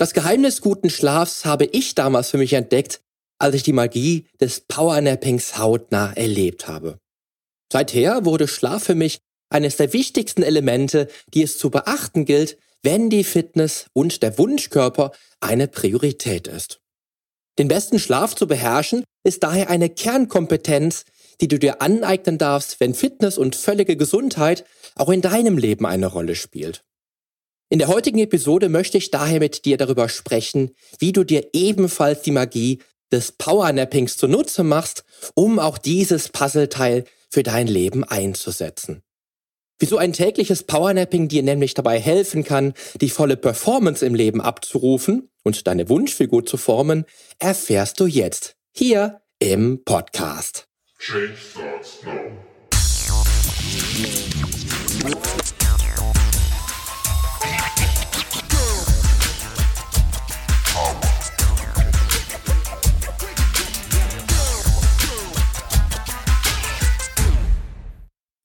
Das Geheimnis guten Schlafs habe ich damals für mich entdeckt, als ich die Magie des Powernappings hautnah erlebt habe. Seither wurde Schlaf für mich eines der wichtigsten Elemente, die es zu beachten gilt, wenn die Fitness und der Wunschkörper eine Priorität ist. Den besten Schlaf zu beherrschen ist daher eine Kernkompetenz, die du dir aneignen darfst, wenn Fitness und völlige Gesundheit auch in deinem Leben eine Rolle spielt. In der heutigen Episode möchte ich daher mit dir darüber sprechen, wie du dir ebenfalls die Magie des Powernappings zunutze machst, um auch dieses Puzzleteil für dein Leben einzusetzen. Wieso ein tägliches Powernapping dir nämlich dabei helfen kann, die volle Performance im Leben abzurufen und deine Wunschfigur zu formen, erfährst du jetzt hier im Podcast. Change.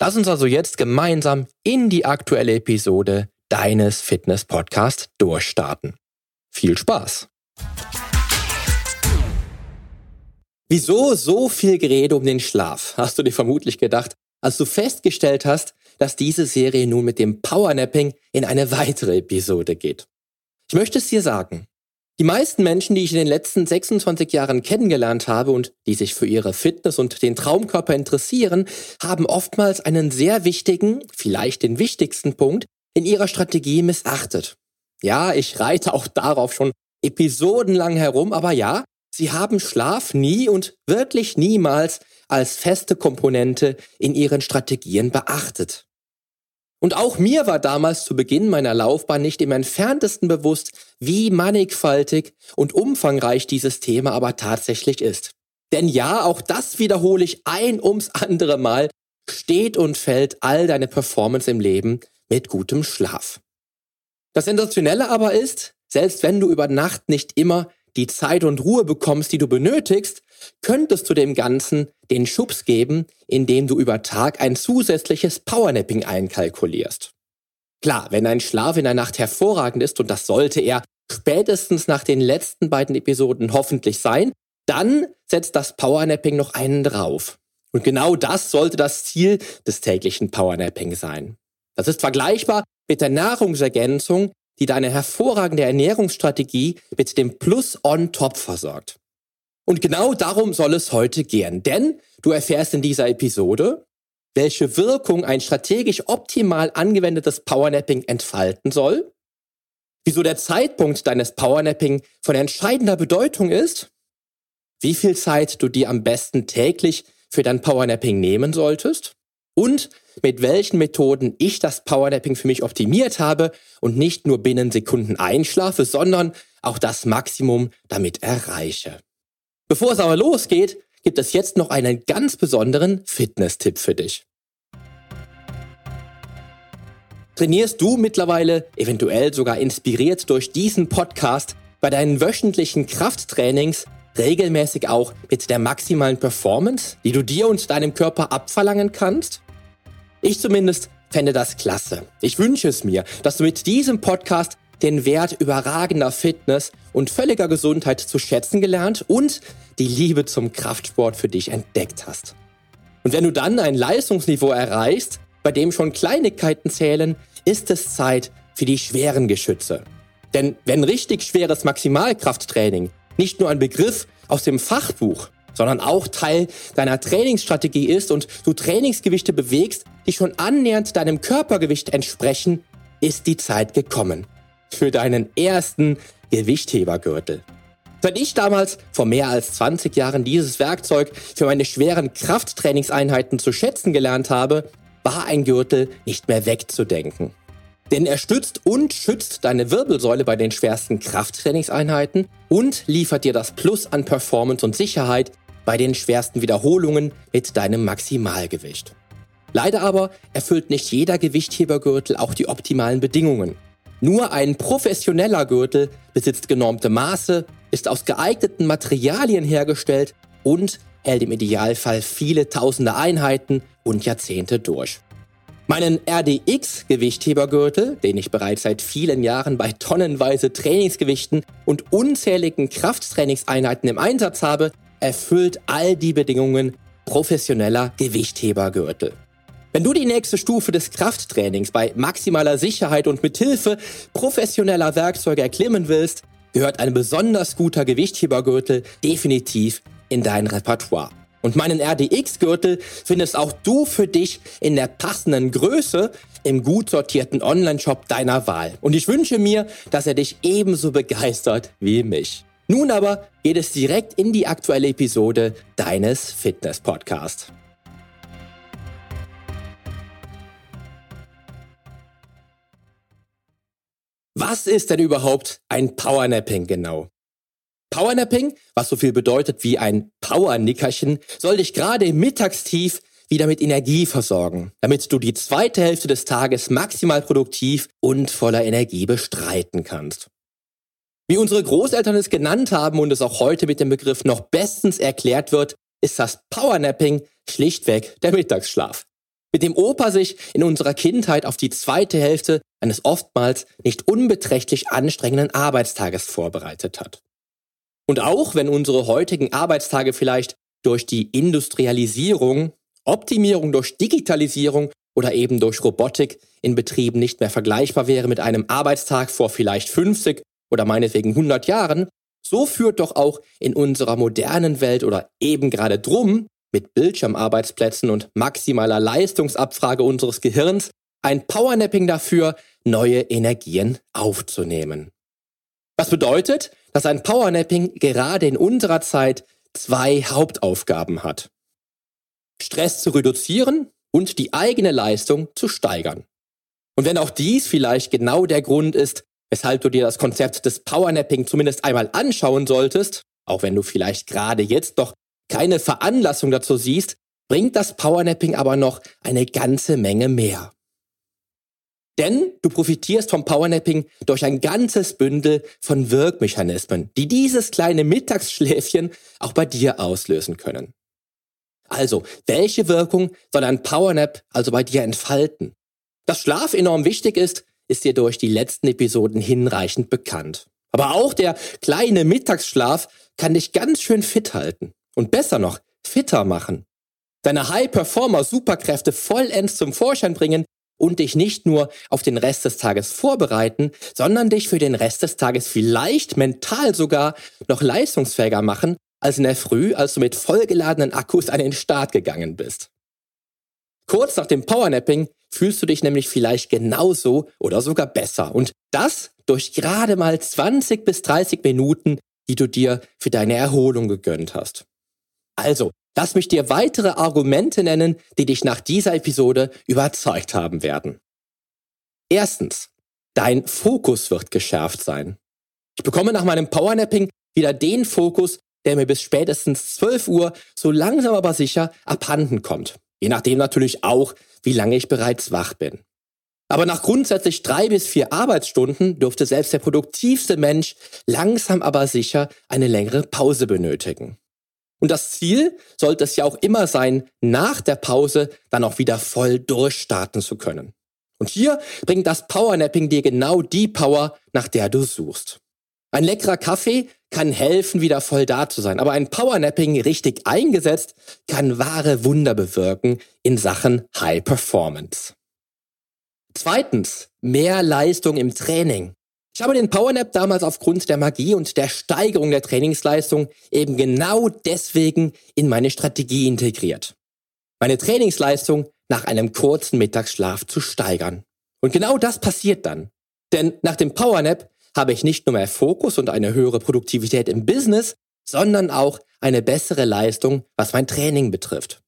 Lass uns also jetzt gemeinsam in die aktuelle Episode deines Fitness-Podcasts durchstarten. Viel Spaß! Wieso so viel Gerede um den Schlaf, hast du dir vermutlich gedacht, als du festgestellt hast, dass diese Serie nun mit dem Powernapping in eine weitere Episode geht. Ich möchte es dir sagen. Die meisten Menschen, die ich in den letzten 26 Jahren kennengelernt habe und die sich für ihre Fitness und den Traumkörper interessieren, haben oftmals einen sehr wichtigen, vielleicht den wichtigsten Punkt in ihrer Strategie missachtet. Ja, ich reite auch darauf schon episodenlang herum, aber ja, sie haben Schlaf nie und wirklich niemals als feste Komponente in ihren Strategien beachtet. Und auch mir war damals zu Beginn meiner Laufbahn nicht im entferntesten bewusst, wie mannigfaltig und umfangreich dieses Thema aber tatsächlich ist. Denn ja, auch das wiederhole ich ein ums andere Mal, steht und fällt all deine Performance im Leben mit gutem Schlaf. Das Sensationelle aber ist, selbst wenn du über Nacht nicht immer die Zeit und Ruhe bekommst, die du benötigst, könntest du dem Ganzen den Schubs geben, indem du über Tag ein zusätzliches Powernapping einkalkulierst. Klar, wenn dein Schlaf in der Nacht hervorragend ist, und das sollte er spätestens nach den letzten beiden Episoden hoffentlich sein, dann setzt das Powernapping noch einen drauf. Und genau das sollte das Ziel des täglichen Powernapping sein. Das ist vergleichbar mit der Nahrungsergänzung, die deine hervorragende Ernährungsstrategie mit dem Plus on top versorgt. Und genau darum soll es heute gehen, denn du erfährst in dieser Episode, welche Wirkung ein strategisch optimal angewendetes Powernapping entfalten soll, wieso der Zeitpunkt deines Powernapping von entscheidender Bedeutung ist, wie viel Zeit du dir am besten täglich für dein Powernapping nehmen solltest und mit welchen Methoden ich das Powernapping für mich optimiert habe und nicht nur binnen Sekunden einschlafe, sondern auch das Maximum damit erreiche. Bevor es aber losgeht, gibt es jetzt noch einen ganz besonderen Fitness-Tipp für dich. Trainierst du mittlerweile, eventuell sogar inspiriert durch diesen Podcast, bei deinen wöchentlichen Krafttrainings regelmäßig auch mit der maximalen Performance, die du dir und deinem Körper abverlangen kannst? Ich zumindest fände das klasse. Ich wünsche es mir, dass du mit diesem Podcast den Wert überragender Fitness und völliger Gesundheit zu schätzen gelernt und die Liebe zum Kraftsport für dich entdeckt hast. Und wenn du dann ein Leistungsniveau erreichst, bei dem schon Kleinigkeiten zählen, ist es Zeit für die schweren Geschütze. Denn wenn richtig schweres Maximalkrafttraining nicht nur ein Begriff aus dem Fachbuch, sondern auch Teil deiner Trainingsstrategie ist und du Trainingsgewichte bewegst, die schon annähernd deinem Körpergewicht entsprechen, ist die Zeit gekommen. Für deinen ersten Gewichthebergürtel. Seit ich damals vor mehr als 20 Jahren dieses Werkzeug für meine schweren Krafttrainingseinheiten zu schätzen gelernt habe, war ein Gürtel nicht mehr wegzudenken. Denn er stützt und schützt deine Wirbelsäule bei den schwersten Krafttrainingseinheiten und liefert dir das Plus an Performance und Sicherheit bei den schwersten Wiederholungen mit deinem Maximalgewicht. Leider aber erfüllt nicht jeder Gewichthebergürtel auch die optimalen Bedingungen. Nur ein professioneller Gürtel besitzt genormte Maße, ist aus geeigneten Materialien hergestellt und hält im Idealfall viele tausende Einheiten und Jahrzehnte durch. Meinen RDX Gewichthebergürtel, den ich bereits seit vielen Jahren bei tonnenweise Trainingsgewichten und unzähligen Krafttrainingseinheiten im Einsatz habe, erfüllt all die Bedingungen professioneller Gewichthebergürtel. Wenn du die nächste Stufe des Krafttrainings bei maximaler Sicherheit und mit Hilfe professioneller Werkzeuge erklimmen willst, gehört ein besonders guter Gewichthebergürtel definitiv in dein Repertoire. Und meinen RDX-Gürtel findest auch du für dich in der passenden Größe im gut sortierten Online-Shop deiner Wahl. Und ich wünsche mir, dass er dich ebenso begeistert wie mich. Nun aber geht es direkt in die aktuelle Episode deines Fitness-Podcasts. Was ist denn überhaupt ein Powernapping genau? Powernapping, was so viel bedeutet wie ein Powernickerchen, soll dich gerade im Mittagstief wieder mit Energie versorgen, damit du die zweite Hälfte des Tages maximal produktiv und voller Energie bestreiten kannst. Wie unsere Großeltern es genannt haben und es auch heute mit dem Begriff noch bestens erklärt wird, ist das Powernapping schlichtweg der Mittagsschlaf mit dem Opa sich in unserer Kindheit auf die zweite Hälfte eines oftmals nicht unbeträchtlich anstrengenden Arbeitstages vorbereitet hat. Und auch wenn unsere heutigen Arbeitstage vielleicht durch die Industrialisierung, Optimierung durch Digitalisierung oder eben durch Robotik in Betrieben nicht mehr vergleichbar wäre mit einem Arbeitstag vor vielleicht 50 oder meinetwegen 100 Jahren, so führt doch auch in unserer modernen Welt oder eben gerade drum mit Bildschirmarbeitsplätzen und maximaler Leistungsabfrage unseres Gehirns ein Powernapping dafür, neue Energien aufzunehmen. Was bedeutet, dass ein Powernapping gerade in unserer Zeit zwei Hauptaufgaben hat. Stress zu reduzieren und die eigene Leistung zu steigern. Und wenn auch dies vielleicht genau der Grund ist, weshalb du dir das Konzept des Powernapping zumindest einmal anschauen solltest, auch wenn du vielleicht gerade jetzt noch keine Veranlassung dazu siehst, bringt das Powernapping aber noch eine ganze Menge mehr. Denn du profitierst vom Powernapping durch ein ganzes Bündel von Wirkmechanismen, die dieses kleine Mittagsschläfchen auch bei dir auslösen können. Also, welche Wirkung soll ein Powernap also bei dir entfalten? Dass Schlaf enorm wichtig ist, ist dir durch die letzten Episoden hinreichend bekannt. Aber auch der kleine Mittagsschlaf kann dich ganz schön fit halten. Und besser noch, fitter machen. Deine High-Performer-Superkräfte vollends zum Vorschein bringen und dich nicht nur auf den Rest des Tages vorbereiten, sondern dich für den Rest des Tages vielleicht mental sogar noch leistungsfähiger machen, als in der Früh, als du mit vollgeladenen Akkus an den Start gegangen bist. Kurz nach dem Powernapping fühlst du dich nämlich vielleicht genauso oder sogar besser. Und das durch gerade mal 20 bis 30 Minuten, die du dir für deine Erholung gegönnt hast. Also, lass mich dir weitere Argumente nennen, die dich nach dieser Episode überzeugt haben werden. Erstens, dein Fokus wird geschärft sein. Ich bekomme nach meinem Powernapping wieder den Fokus, der mir bis spätestens 12 Uhr so langsam aber sicher abhanden kommt. Je nachdem natürlich auch, wie lange ich bereits wach bin. Aber nach grundsätzlich drei bis vier Arbeitsstunden dürfte selbst der produktivste Mensch langsam aber sicher eine längere Pause benötigen. Und das Ziel sollte es ja auch immer sein, nach der Pause dann auch wieder voll durchstarten zu können. Und hier bringt das Powernapping dir genau die Power, nach der du suchst. Ein leckerer Kaffee kann helfen, wieder voll da zu sein, aber ein Powernapping richtig eingesetzt kann wahre Wunder bewirken in Sachen High Performance. Zweitens, mehr Leistung im Training. Ich habe den Powernap damals aufgrund der Magie und der Steigerung der Trainingsleistung eben genau deswegen in meine Strategie integriert. Meine Trainingsleistung nach einem kurzen Mittagsschlaf zu steigern. Und genau das passiert dann. Denn nach dem Powernap habe ich nicht nur mehr Fokus und eine höhere Produktivität im Business, sondern auch eine bessere Leistung, was mein Training betrifft.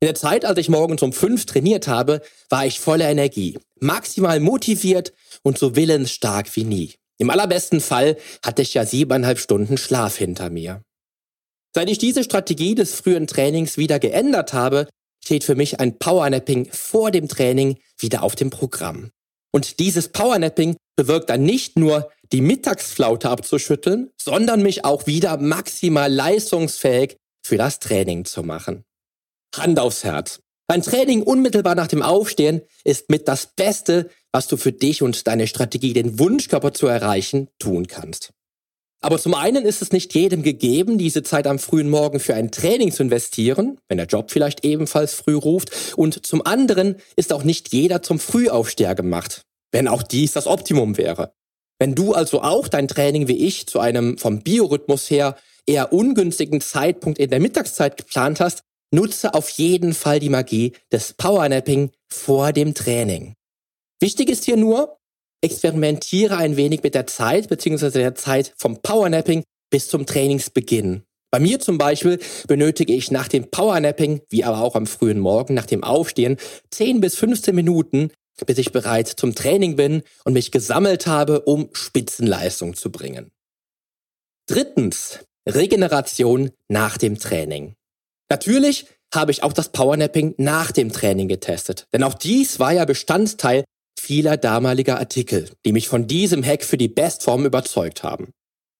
In der Zeit, als ich morgens um fünf trainiert habe, war ich voller Energie, maximal motiviert und so willensstark wie nie. Im allerbesten Fall hatte ich ja siebeneinhalb Stunden Schlaf hinter mir. Seit ich diese Strategie des frühen Trainings wieder geändert habe, steht für mich ein Powernapping vor dem Training wieder auf dem Programm. Und dieses Powernapping bewirkt dann nicht nur, die Mittagsflaute abzuschütteln, sondern mich auch wieder maximal leistungsfähig für das Training zu machen. Hand aufs Herz. Ein Training unmittelbar nach dem Aufstehen ist mit das Beste, was du für dich und deine Strategie, den Wunschkörper zu erreichen, tun kannst. Aber zum einen ist es nicht jedem gegeben, diese Zeit am frühen Morgen für ein Training zu investieren, wenn der Job vielleicht ebenfalls früh ruft. Und zum anderen ist auch nicht jeder zum Frühaufsteher gemacht, wenn auch dies das Optimum wäre. Wenn du also auch dein Training wie ich zu einem vom Biorhythmus her eher ungünstigen Zeitpunkt in der Mittagszeit geplant hast, nutze auf jeden Fall die Magie des Powernapping vor dem Training. Wichtig ist hier nur, experimentiere ein wenig mit der Zeit bzw. der Zeit vom Powernapping bis zum Trainingsbeginn. Bei mir zum Beispiel benötige ich nach dem Powernapping, wie aber auch am frühen Morgen nach dem Aufstehen, 10 bis 15 Minuten, bis ich bereit zum Training bin und mich gesammelt habe, um Spitzenleistung zu bringen. Drittens, Regeneration nach dem Training. Natürlich habe ich auch das Powernapping nach dem Training getestet, denn auch dies war ja Bestandteil vieler damaliger Artikel, die mich von diesem Hack für die Bestform überzeugt haben.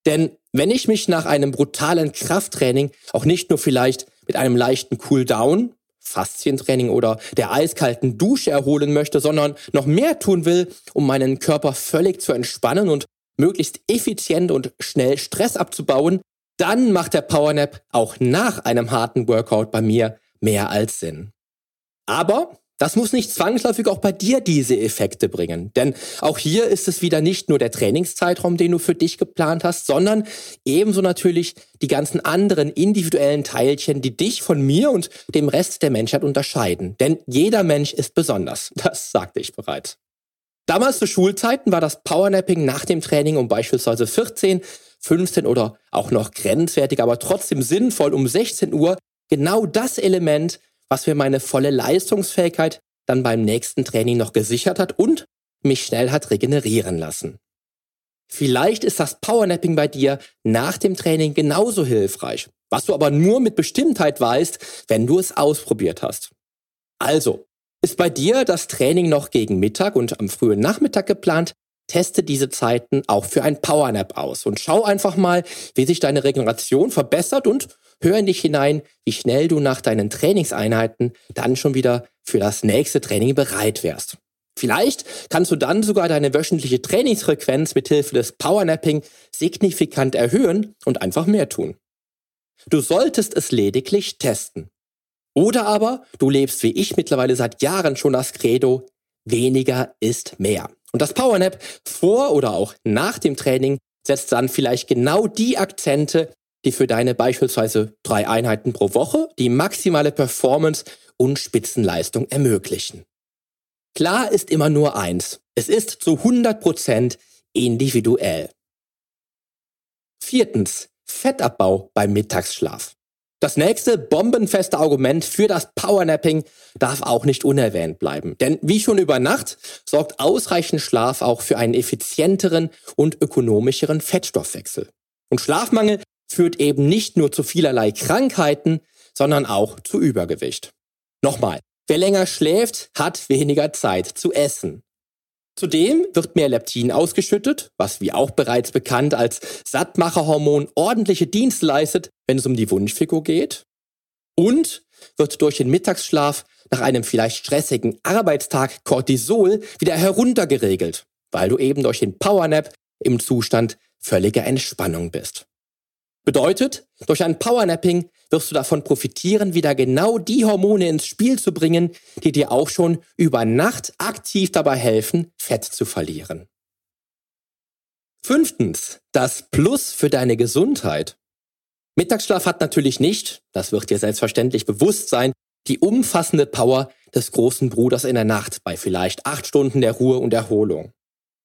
Denn wenn ich mich nach einem brutalen Krafttraining auch nicht nur vielleicht mit einem leichten Cooldown, Faszientraining oder der eiskalten Dusche erholen möchte, sondern noch mehr tun will, um meinen Körper völlig zu entspannen und möglichst effizient und schnell Stress abzubauen, dann macht der Powernap auch nach einem harten Workout bei mir mehr als Sinn. Aber das muss nicht zwangsläufig auch bei dir diese Effekte bringen. Denn auch hier ist es wieder nicht nur der Trainingszeitraum, den du für dich geplant hast, sondern ebenso natürlich die ganzen anderen individuellen Teilchen, die dich von mir und dem Rest der Menschheit unterscheiden. Denn jeder Mensch ist besonders. Das sagte ich bereits. Damals zu Schulzeiten war das Powernapping nach dem Training um beispielsweise 14, 15 oder auch noch grenzwertig, aber trotzdem sinnvoll um 16 Uhr genau das Element, was mir meine volle Leistungsfähigkeit dann beim nächsten Training noch gesichert hat und mich schnell hat regenerieren lassen. Vielleicht ist das Powernapping bei dir nach dem Training genauso hilfreich, was du aber nur mit Bestimmtheit weißt, wenn du es ausprobiert hast. Also, ist bei dir das Training noch gegen Mittag und am frühen Nachmittag geplant, teste diese Zeiten auch für ein Powernap aus und schau einfach mal, wie sich deine Regeneration verbessert und Hör in dich hinein, wie schnell du nach deinen Trainingseinheiten dann schon wieder für das nächste Training bereit wärst. Vielleicht kannst du dann sogar deine wöchentliche Trainingsfrequenz mit Hilfe des Powernapping signifikant erhöhen und einfach mehr tun. Du solltest es lediglich testen. Oder aber du lebst wie ich mittlerweile seit Jahren schon das Credo, weniger ist mehr. Und das Powernap vor oder auch nach dem Training setzt dann vielleicht genau die Akzente, die für deine beispielsweise drei Einheiten pro Woche die maximale Performance und Spitzenleistung ermöglichen. Klar ist immer nur eins. Es ist zu 100% individuell. Viertens. Fettabbau beim Mittagsschlaf. Das nächste bombenfeste Argument für das Powernapping darf auch nicht unerwähnt bleiben. Denn wie schon über Nacht sorgt ausreichend Schlaf auch für einen effizienteren und ökonomischeren Fettstoffwechsel. Und Schlafmangel führt eben nicht nur zu vielerlei Krankheiten, sondern auch zu Übergewicht. Nochmal, wer länger schläft, hat weniger Zeit zu essen. Zudem wird mehr Leptin ausgeschüttet, was wie auch bereits bekannt als Sattmacherhormon ordentliche Dienste leistet, wenn es um die Wunschfigur geht. Und wird durch den Mittagsschlaf nach einem vielleicht stressigen Arbeitstag Cortisol wieder heruntergeregelt, weil du eben durch den Powernap im Zustand völliger Entspannung bist. Bedeutet, durch ein Powernapping wirst du davon profitieren, wieder genau die Hormone ins Spiel zu bringen, die dir auch schon über Nacht aktiv dabei helfen, Fett zu verlieren. Fünftens, das Plus für deine Gesundheit. Mittagsschlaf hat natürlich nicht, das wird dir selbstverständlich bewusst sein, die umfassende Power des großen Bruders in der Nacht bei vielleicht acht Stunden der Ruhe und Erholung.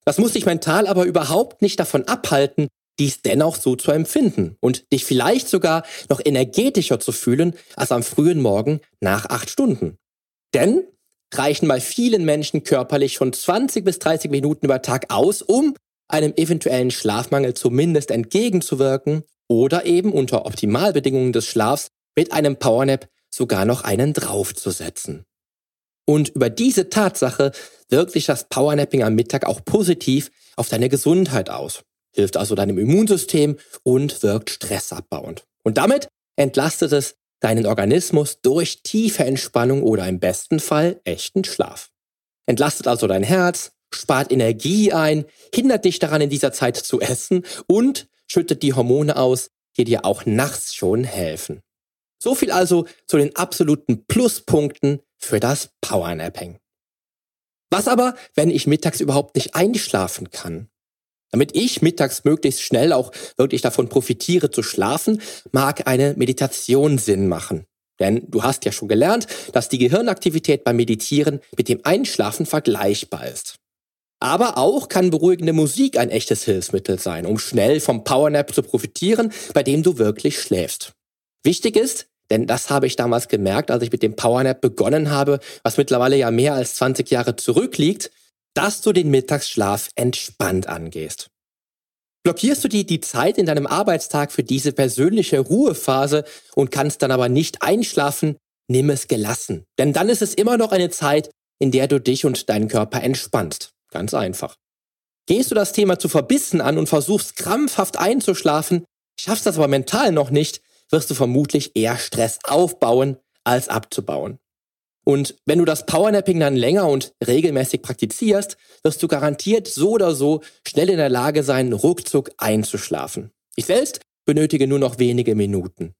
Das muss dich mental aber überhaupt nicht davon abhalten, dies dennoch so zu empfinden und dich vielleicht sogar noch energetischer zu fühlen als am frühen Morgen nach acht Stunden. Denn reichen bei vielen Menschen körperlich schon 20 bis 30 Minuten über Tag aus, um einem eventuellen Schlafmangel zumindest entgegenzuwirken oder eben unter Optimalbedingungen des Schlafs mit einem Powernap sogar noch einen draufzusetzen. Und über diese Tatsache wirkt sich das Powernapping am Mittag auch positiv auf deine Gesundheit aus, hilft also deinem Immunsystem und wirkt stressabbauend. Und damit entlastet es deinen Organismus durch tiefe Entspannung oder im besten Fall echten Schlaf. Entlastet also dein Herz, spart Energie ein, hindert dich daran in dieser Zeit zu essen und schüttet die Hormone aus, die dir auch nachts schon helfen. So viel also zu den absoluten Pluspunkten für das Powernapping. Was aber, wenn ich mittags überhaupt nicht einschlafen kann? Damit ich mittags möglichst schnell auch wirklich davon profitiere zu schlafen, mag eine Meditation Sinn machen. Denn du hast ja schon gelernt, dass die Gehirnaktivität beim Meditieren mit dem Einschlafen vergleichbar ist. Aber auch kann beruhigende Musik ein echtes Hilfsmittel sein, um schnell vom Powernap zu profitieren, bei dem du wirklich schläfst. Wichtig ist, denn das habe ich damals gemerkt, als ich mit dem Powernap begonnen habe, was mittlerweile ja mehr als 20 Jahre zurückliegt, dass du den Mittagsschlaf entspannt angehst. Blockierst du dir die Zeit in deinem Arbeitstag für diese persönliche Ruhephase und kannst dann aber nicht einschlafen, nimm es gelassen. Denn dann ist es immer noch eine Zeit, in der du dich und deinen Körper entspannst. Ganz einfach. Gehst du das Thema zu verbissen an und versuchst krampfhaft einzuschlafen, schaffst das aber mental noch nicht, wirst du vermutlich eher Stress aufbauen als abzubauen. Und wenn du das Powernapping dann länger und regelmäßig praktizierst, wirst du garantiert so oder so schnell in der Lage sein, ruckzuck einzuschlafen. Ich selbst benötige nur noch wenige Minuten.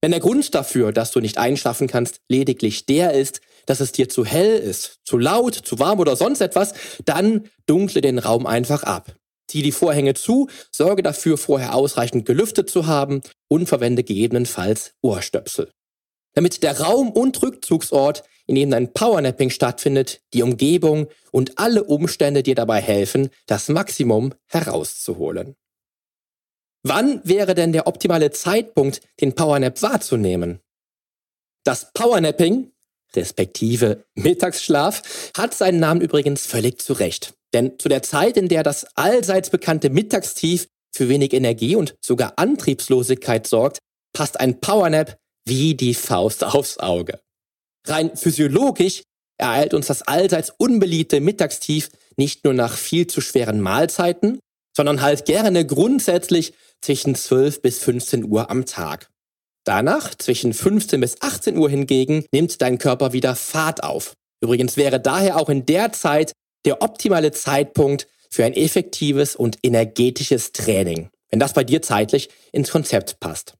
Wenn der Grund dafür, dass du nicht einschlafen kannst, lediglich der ist, dass es dir zu hell ist, zu laut, zu warm oder sonst etwas, dann dunkle den Raum einfach ab. Zieh die Vorhänge zu, sorge dafür, vorher ausreichend gelüftet zu haben und verwende gegebenenfalls Ohrstöpsel. Damit der Raum und Rückzugsort, in dem dein Powernapping stattfindet, die Umgebung und alle Umstände dir dabei helfen, das Maximum herauszuholen. Wann wäre denn der optimale Zeitpunkt, den Powernap wahrzunehmen? Das Powernapping respektive Mittagsschlaf, hat seinen Namen übrigens völlig zurecht. Denn zu der Zeit, in der das allseits bekannte Mittagstief für wenig Energie und sogar Antriebslosigkeit sorgt, passt ein Powernap wie die Faust aufs Auge. Rein physiologisch ereilt uns das allseits unbeliebte Mittagstief nicht nur nach viel zu schweren Mahlzeiten, sondern halt gerne grundsätzlich zwischen 12 bis 15 Uhr am Tag. Danach, zwischen 15 bis 18 Uhr hingegen, nimmt dein Körper wieder Fahrt auf. Übrigens wäre daher auch in der Zeit der optimale Zeitpunkt für ein effektives und energetisches Training, wenn das bei dir zeitlich ins Konzept passt.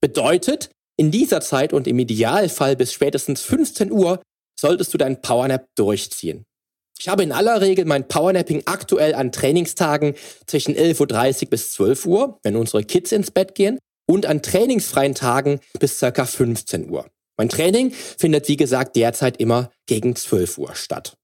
Bedeutet, in dieser Zeit und im Idealfall bis spätestens 15 Uhr solltest du dein Powernap durchziehen. Ich habe in aller Regel mein Powernapping aktuell an Trainingstagen zwischen 11.30 Uhr bis 12 Uhr, wenn unsere Kids ins Bett gehen, und an trainingsfreien Tagen bis circa 15 Uhr. Mein Training findet wie gesagt derzeit immer gegen 12 Uhr statt.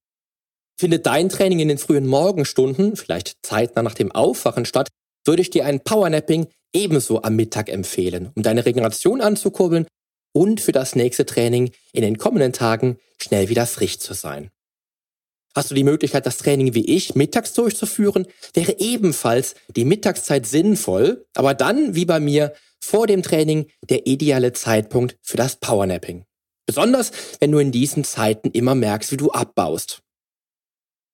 Findet dein Training in den frühen Morgenstunden, vielleicht zeitnah nach dem Aufwachen statt, würde ich dir ein Powernapping ebenso am Mittag empfehlen, um deine Regeneration anzukurbeln und für das nächste Training in den kommenden Tagen schnell wieder frisch zu sein. Hast du die Möglichkeit, das Training wie ich mittags durchzuführen, wäre ebenfalls die Mittagszeit sinnvoll, aber dann, wie bei mir, vor dem Training der ideale Zeitpunkt für das Powernapping. Besonders, wenn du in diesen Zeiten immer merkst, wie du abbaust.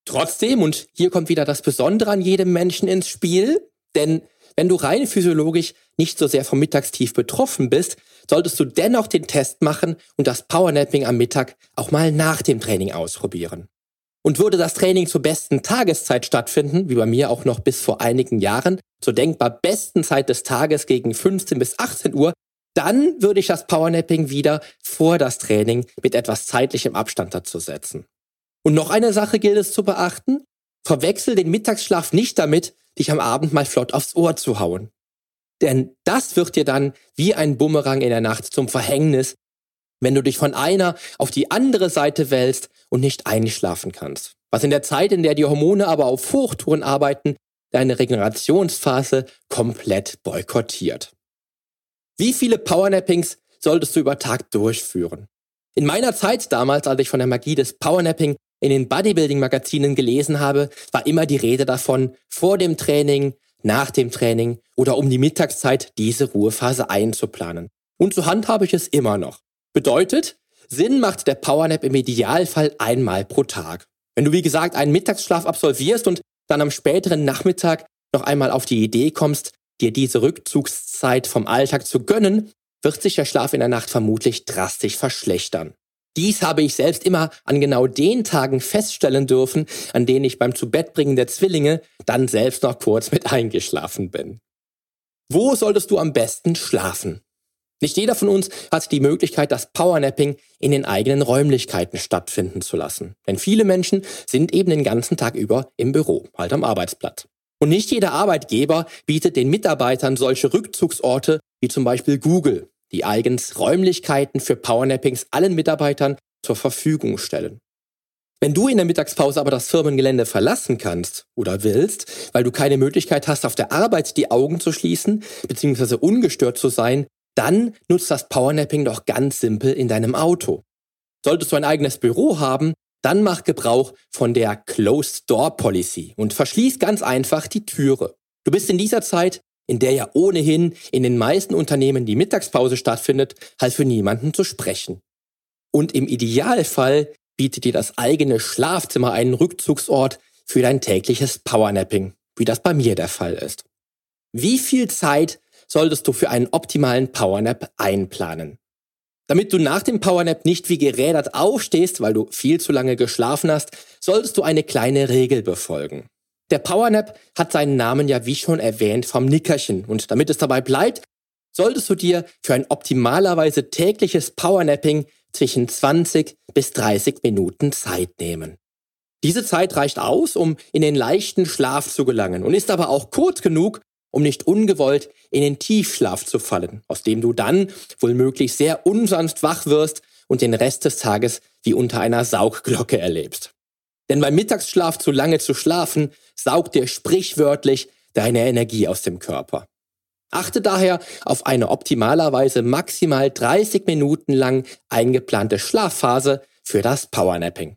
Trotzdem, und hier kommt wieder das Besondere an jedem Menschen ins Spiel, denn wenn du rein physiologisch nicht so sehr vom Mittagstief betroffen bist, solltest du dennoch den Test machen und das Powernapping am Mittag auch mal nach dem Training ausprobieren. Und würde das Training zur besten Tageszeit stattfinden, wie bei mir auch noch bis vor einigen Jahren, zur denkbar besten Zeit des Tages gegen 15 bis 18 Uhr, dann würde ich das Powernapping wieder vor das Training mit etwas zeitlichem Abstand dazu setzen. Und noch eine Sache gilt es zu beachten. Verwechsel den Mittagsschlaf nicht damit, dich am Abend mal flott aufs Ohr zu hauen. Denn das wird dir dann wie ein Bumerang in der Nacht zum Verhängnis, wenn du dich von einer auf die andere Seite wälzt und nicht einschlafen kannst. Was in der Zeit, in der die Hormone aber auf Hochtouren arbeiten, deine Regenerationsphase komplett boykottiert. Wie viele Powernappings solltest du über Tag durchführen? In meiner Zeit damals, als ich von der Magie des Powernapping in den Bodybuilding-Magazinen gelesen habe, war immer die Rede davon, vor dem Training, nach dem Training oder um die Mittagszeit diese Ruhephase einzuplanen. Und so handhabe ich es immer noch. Bedeutet, Sinn macht der Powernap im Idealfall einmal pro Tag. Wenn du wie gesagt einen Mittagsschlaf absolvierst und dann am späteren Nachmittag noch einmal auf die Idee kommst, dir diese Rückzugszeit vom Alltag zu gönnen, wird sich der Schlaf in der Nacht vermutlich drastisch verschlechtern. Dies habe ich selbst immer an genau den Tagen feststellen dürfen, an denen ich beim Zubettbringen der Zwillinge dann selbst noch kurz mit eingeschlafen bin. Wo solltest du am besten schlafen? Nicht jeder von uns hat die Möglichkeit, das Powernapping in den eigenen Räumlichkeiten stattfinden zu lassen. Denn viele Menschen sind eben den ganzen Tag über im Büro, halt am Arbeitsplatz. Und nicht jeder Arbeitgeber bietet den Mitarbeitern solche Rückzugsorte wie zum Beispiel Google, die eigens Räumlichkeiten für Powernappings allen Mitarbeitern zur Verfügung stellen. Wenn du in der Mittagspause aber das Firmengelände verlassen kannst oder willst, weil du keine Möglichkeit hast, auf der Arbeit die Augen zu schließen bzw. ungestört zu sein, dann nutzt das Powernapping doch ganz simpel in deinem Auto. Solltest du ein eigenes Büro haben, dann mach Gebrauch von der Closed Door Policy und verschließ ganz einfach die Türe. Du bist in dieser Zeit, in der ja ohnehin in den meisten Unternehmen die Mittagspause stattfindet, halt für niemanden zu sprechen. Und im Idealfall bietet dir das eigene Schlafzimmer einen Rückzugsort für dein tägliches Powernapping, wie das bei mir der Fall ist. Wie viel Zeit solltest du für einen optimalen Powernap einplanen? Damit du nach dem Powernap nicht wie gerädert aufstehst, weil du viel zu lange geschlafen hast, solltest du eine kleine Regel befolgen. Der Powernap hat seinen Namen ja wie schon erwähnt vom Nickerchen und damit es dabei bleibt, solltest du dir für ein optimalerweise tägliches Powernapping zwischen 20 bis 30 Minuten Zeit nehmen. Diese Zeit reicht aus, um in den leichten Schlaf zu gelangen und ist aber auch kurz genug, um nicht ungewollt in den Tiefschlaf zu fallen, aus dem du dann wohlmöglich sehr unsanft wach wirst und den Rest des Tages wie unter einer Saugglocke erlebst. Denn beim Mittagsschlaf zu lange zu schlafen, saugt dir sprichwörtlich deine Energie aus dem Körper. Achte daher auf eine optimalerweise maximal 30 Minuten lang eingeplante Schlafphase für das Powernapping.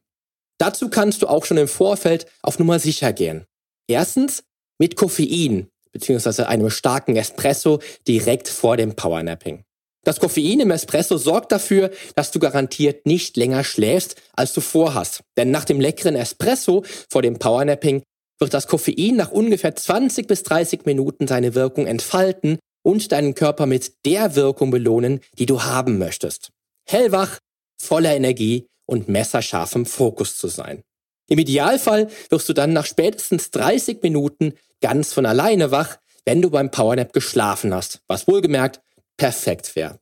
Dazu kannst du auch schon im Vorfeld auf Nummer sicher gehen. Erstens mit Koffein bzw. einem starken Espresso direkt vor dem Powernapping. Das Koffein im Espresso sorgt dafür, dass du garantiert nicht länger schläfst, als du vorhast. Denn nach dem leckeren Espresso vor dem Powernapping wird das Koffein nach ungefähr 20 bis 30 Minuten seine Wirkung entfalten und deinen Körper mit der Wirkung belohnen, die du haben möchtest. Hellwach, voller Energie und messerscharfem Fokus zu sein. Im Idealfall wirst du dann nach spätestens 30 Minuten ganz von alleine wach, wenn du beim Powernap geschlafen hast, was wohlgemerkt perfekt wäre.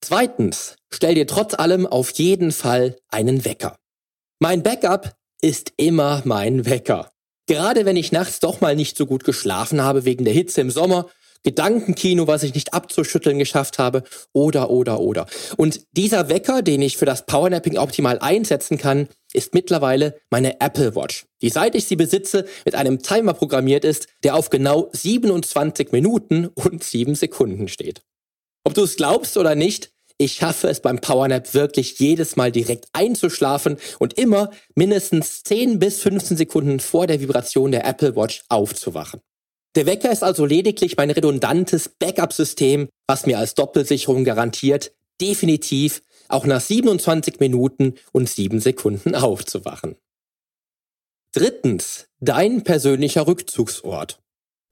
Zweitens, stell dir trotz allem auf jeden Fall einen Wecker. Mein Backup ist immer mein Wecker. Gerade wenn ich nachts doch mal nicht so gut geschlafen habe wegen der Hitze im Sommer, Gedankenkino, was ich nicht abzuschütteln geschafft habe, oder, oder, oder. Und dieser Wecker, den ich für das Powernapping optimal einsetzen kann, ist mittlerweile meine Apple Watch, die seit ich sie besitze mit einem Timer programmiert ist, der auf genau 27 Minuten und 7 Sekunden steht. Ob du es glaubst oder nicht, ich schaffe es beim Powernap wirklich jedes Mal direkt einzuschlafen und immer mindestens 10 bis 15 Sekunden vor der Vibration der Apple Watch aufzuwachen. Der Wecker ist also lediglich mein redundantes Backup-System, was mir als Doppelsicherung garantiert, definitiv auch nach 27 Minuten und 7 Sekunden aufzuwachen. Drittens, dein persönlicher Rückzugsort.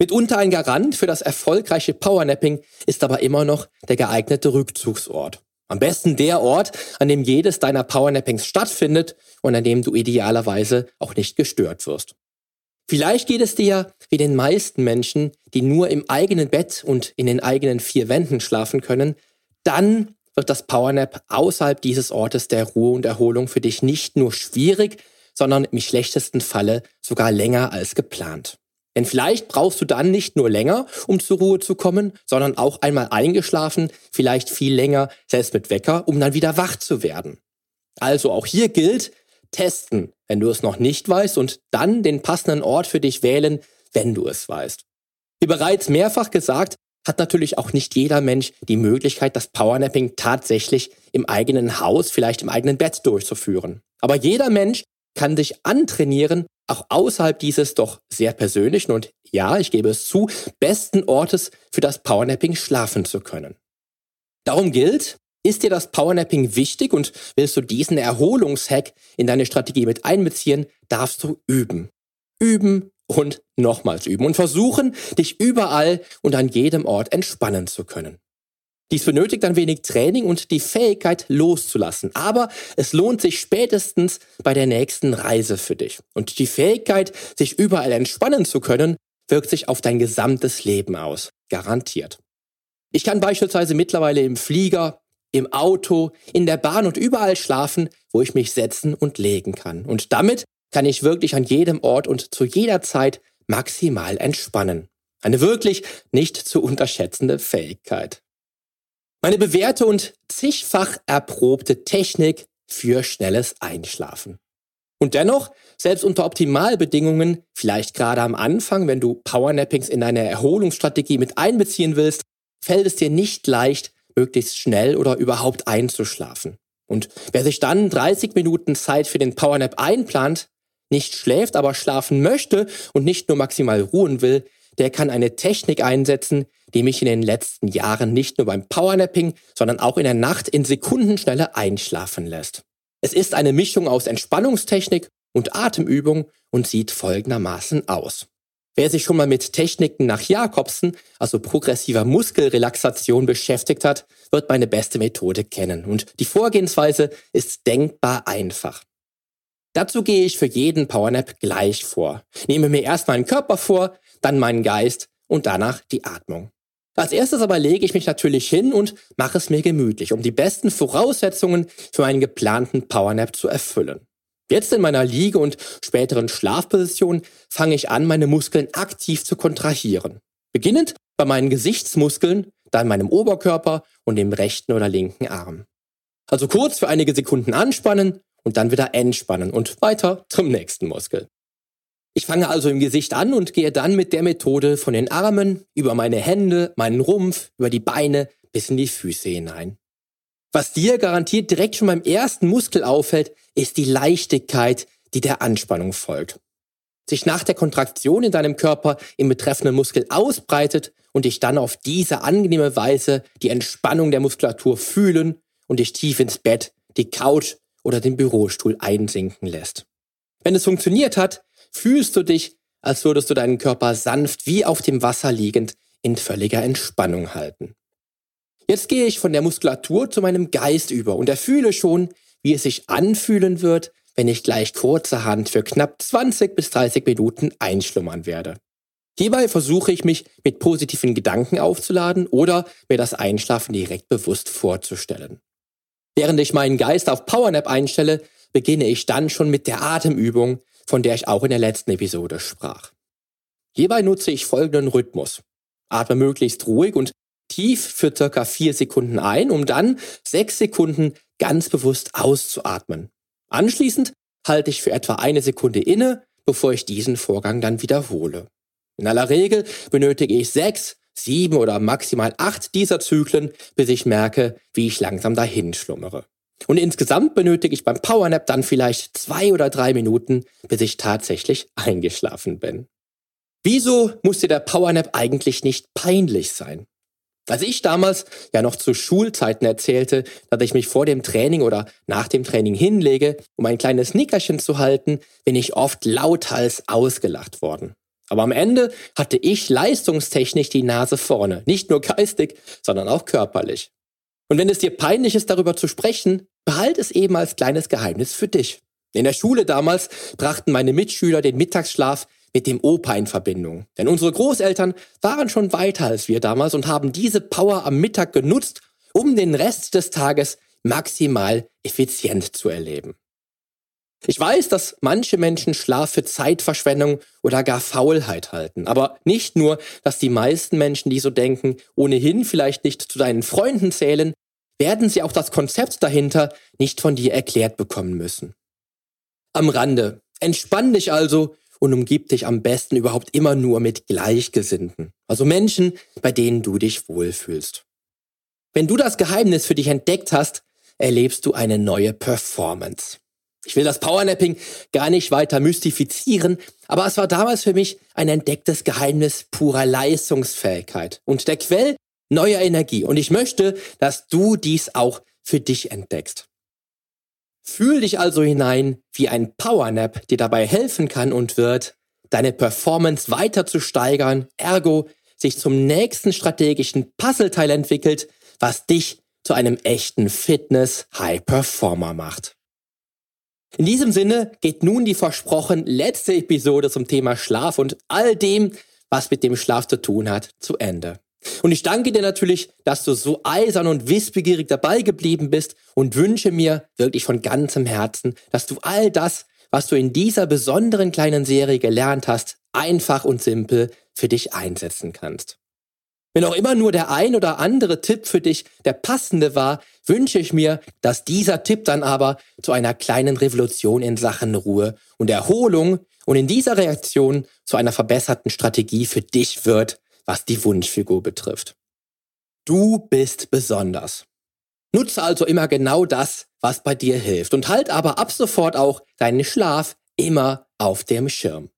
Mitunter ein Garant für das erfolgreiche Powernapping ist aber immer noch der geeignete Rückzugsort. Am besten der Ort, an dem jedes deiner Powernappings stattfindet und an dem du idealerweise auch nicht gestört wirst. Vielleicht geht es dir wie den meisten Menschen, die nur im eigenen Bett und in den eigenen vier Wänden schlafen können, dann wird das Powernap außerhalb dieses Ortes der Ruhe und Erholung für dich nicht nur schwierig, sondern im schlechtesten Falle sogar länger als geplant. Denn vielleicht brauchst du dann nicht nur länger, um zur Ruhe zu kommen, sondern auch einmal eingeschlafen, vielleicht viel länger, selbst mit Wecker, um dann wieder wach zu werden. Also auch hier gilt, testen, wenn du es noch nicht weißt und dann den passenden Ort für dich wählen, wenn du es weißt. Wie bereits mehrfach gesagt, hat natürlich auch nicht jeder Mensch die Möglichkeit, das Powernapping tatsächlich im eigenen Haus, vielleicht im eigenen Bett durchzuführen. Aber jeder Mensch kann sich antrainieren, auch außerhalb dieses doch sehr persönlichen und ja, ich gebe es zu, besten Ortes für das Powernapping schlafen zu können. Darum gilt, ist dir das Powernapping wichtig und willst du diesen Erholungshack in deine Strategie mit einbeziehen, darfst du üben. Üben und nochmals üben und versuchen, dich überall und an jedem Ort entspannen zu können. Dies benötigt ein wenig Training und die Fähigkeit loszulassen, aber es lohnt sich spätestens bei der nächsten Reise für dich. Und die Fähigkeit, sich überall entspannen zu können, wirkt sich auf dein gesamtes Leben aus. Garantiert. Ich kann beispielsweise mittlerweile im Flieger, im Auto, in der Bahn und überall schlafen, wo ich mich setzen und legen kann. Und damit kann ich wirklich an jedem Ort und zu jeder Zeit maximal entspannen. Eine wirklich nicht zu unterschätzende Fähigkeit. Meine bewährte und zigfach erprobte Technik für schnelles Einschlafen. Und dennoch, selbst unter Optimalbedingungen, vielleicht gerade am Anfang, wenn du Powernappings in deine Erholungsstrategie mit einbeziehen willst, fällt es dir nicht leicht, möglichst schnell oder überhaupt einzuschlafen. Und wer sich dann 30 Minuten Zeit für den Powernap einplant, nicht schläft, aber schlafen möchte und nicht nur maximal ruhen will, der kann eine Technik einsetzen, die mich in den letzten Jahren nicht nur beim Powernapping, sondern auch in der Nacht in Sekundenschnelle einschlafen lässt. Es ist eine Mischung aus Entspannungstechnik und Atemübung und sieht folgendermaßen aus. Wer sich schon mal mit Techniken nach Jakobsen, also progressiver Muskelrelaxation beschäftigt hat, wird meine beste Methode kennen. Und die Vorgehensweise ist denkbar einfach. Dazu gehe ich für jeden Powernap gleich vor. Nehme mir erst meinen Körper vor, dann meinen Geist und danach die Atmung. Als erstes aber lege ich mich natürlich hin und mache es mir gemütlich, um die besten Voraussetzungen für einen geplanten Powernap zu erfüllen. Jetzt in meiner Liege- und späteren Schlafposition fange ich an, meine Muskeln aktiv zu kontrahieren. Beginnend bei meinen Gesichtsmuskeln, dann meinem Oberkörper und dem rechten oder linken Arm. Also kurz für einige Sekunden anspannen und dann wieder entspannen und weiter zum nächsten Muskel. Ich fange also im Gesicht an und gehe dann mit der Methode von den Armen über meine Hände, meinen Rumpf, über die Beine bis in die Füße hinein. Was dir garantiert direkt schon beim ersten Muskel auffällt, ist die Leichtigkeit, die der Anspannung folgt. Sich nach der Kontraktion in deinem Körper im betreffenden Muskel ausbreitet und dich dann auf diese angenehme Weise die Entspannung der Muskulatur fühlen und dich tief ins Bett, die Couch oder den Bürostuhl einsinken lässt. Wenn es funktioniert hat, fühlst du dich, als würdest du deinen Körper sanft wie auf dem Wasser liegend in völliger Entspannung halten. Jetzt gehe ich von der Muskulatur zu meinem Geist über und erfühle schon, wie es sich anfühlen wird, wenn ich gleich kurzerhand für knapp 20 bis 30 Minuten einschlummern werde. Hierbei versuche ich mich mit positiven Gedanken aufzuladen oder mir das Einschlafen direkt bewusst vorzustellen. Während ich meinen Geist auf Powernap einstelle, beginne ich dann schon mit der Atemübung, von der ich auch in der letzten Episode sprach. Hierbei nutze ich folgenden Rhythmus. Atme möglichst ruhig und tief für circa vier Sekunden ein, um dann sechs Sekunden ganz bewusst auszuatmen. Anschließend halte ich für etwa eine Sekunde inne, bevor ich diesen Vorgang dann wiederhole. In aller Regel benötige ich sechs sieben oder maximal acht dieser Zyklen, bis ich merke, wie ich langsam dahin schlummere. Und insgesamt benötige ich beim Powernap dann vielleicht zwei oder drei Minuten, bis ich tatsächlich eingeschlafen bin. Wieso muss dir der Powernap eigentlich nicht peinlich sein? Als ich damals ja noch zu Schulzeiten erzählte, dass ich mich vor dem Training oder nach dem Training hinlege, um ein kleines Nickerchen zu halten, bin ich oft lauthals ausgelacht worden. Aber am Ende hatte ich leistungstechnisch die Nase vorne. Nicht nur geistig, sondern auch körperlich. Und wenn es dir peinlich ist, darüber zu sprechen, behalt es eben als kleines Geheimnis für dich. In der Schule damals brachten meine Mitschüler den Mittagsschlaf mit dem Opa in Verbindung. Denn unsere Großeltern waren schon weiter als wir damals und haben diese Power am Mittag genutzt, um den Rest des Tages maximal effizient zu erleben. Ich weiß, dass manche Menschen Schlaf für Zeitverschwendung oder gar Faulheit halten. Aber nicht nur, dass die meisten Menschen, die so denken, ohnehin vielleicht nicht zu deinen Freunden zählen, werden sie auch das Konzept dahinter nicht von dir erklärt bekommen müssen. Am Rande. Entspann dich also und umgib dich am besten überhaupt immer nur mit Gleichgesinnten. Also Menschen, bei denen du dich wohlfühlst. Wenn du das Geheimnis für dich entdeckt hast, erlebst du eine neue Performance. Ich will das Powernapping gar nicht weiter mystifizieren, aber es war damals für mich ein entdecktes Geheimnis purer Leistungsfähigkeit und der Quell neuer Energie. Und ich möchte, dass du dies auch für dich entdeckst. Fühl dich also hinein, wie ein Powernap dir dabei helfen kann und wird, deine Performance weiter zu steigern, ergo sich zum nächsten strategischen Puzzleteil entwickelt, was dich zu einem echten Fitness-High-Performer macht. In diesem Sinne geht nun die versprochen letzte Episode zum Thema Schlaf und all dem, was mit dem Schlaf zu tun hat, zu Ende. Und ich danke dir natürlich, dass du so eisern und wissbegierig dabei geblieben bist und wünsche mir wirklich von ganzem Herzen, dass du all das, was du in dieser besonderen kleinen Serie gelernt hast, einfach und simpel für dich einsetzen kannst. Wenn auch immer nur der ein oder andere Tipp für dich der passende war, wünsche ich mir, dass dieser Tipp dann aber zu einer kleinen Revolution in Sachen Ruhe und Erholung und in dieser Reaktion zu einer verbesserten Strategie für dich wird, was die Wunschfigur betrifft. Du bist besonders. Nutze also immer genau das, was bei dir hilft und halt aber ab sofort auch deinen Schlaf immer auf dem Schirm.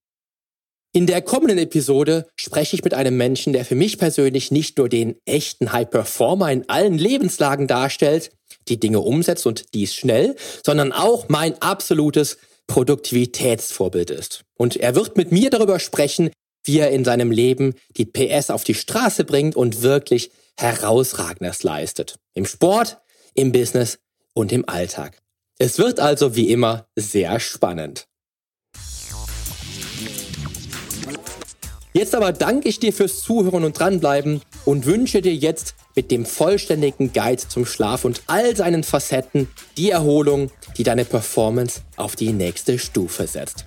In der kommenden Episode spreche ich mit einem Menschen, der für mich persönlich nicht nur den echten High Performer in allen Lebenslagen darstellt, die Dinge umsetzt und dies schnell, sondern auch mein absolutes Produktivitätsvorbild ist. Und er wird mit mir darüber sprechen, wie er in seinem Leben die PS auf die Straße bringt und wirklich herausragendes leistet. Im Sport, im Business und im Alltag. Es wird also wie immer sehr spannend. Jetzt aber danke ich dir fürs Zuhören und dranbleiben und wünsche dir jetzt mit dem vollständigen Guide zum Schlaf und all seinen Facetten die Erholung, die deine Performance auf die nächste Stufe setzt.